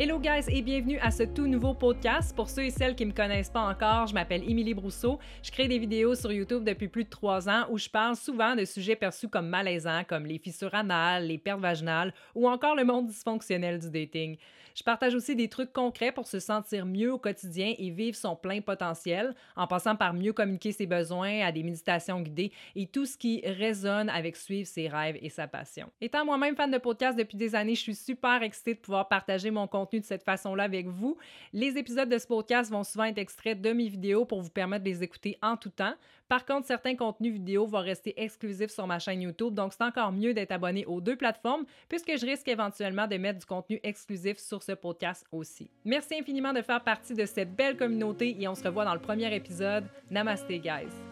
Hello guys et bienvenue à ce tout nouveau podcast. Pour ceux et celles qui me connaissent pas encore, je m'appelle Émilie Brousseau. Je crée des vidéos sur YouTube depuis plus de trois ans où je parle souvent de sujets perçus comme malaisants comme les fissures anales, les pertes vaginales ou encore le monde dysfonctionnel du dating. Je partage aussi des trucs concrets pour se sentir mieux au quotidien et vivre son plein potentiel en passant par mieux communiquer ses besoins à des méditations guidées et tout ce qui résonne avec suivre ses rêves et sa passion. Étant moi-même fan de podcast depuis des années, je suis super excitée de pouvoir partager mon contenu de cette façon-là avec vous. Les épisodes de ce podcast vont souvent être extraits de mes vidéos pour vous permettre de les écouter en tout temps. Par contre, certains contenus vidéo vont rester exclusifs sur ma chaîne YouTube, donc c'est encore mieux d'être abonné aux deux plateformes puisque je risque éventuellement de mettre du contenu exclusif sur ce podcast aussi. Merci infiniment de faire partie de cette belle communauté et on se revoit dans le premier épisode. Namaste, guys!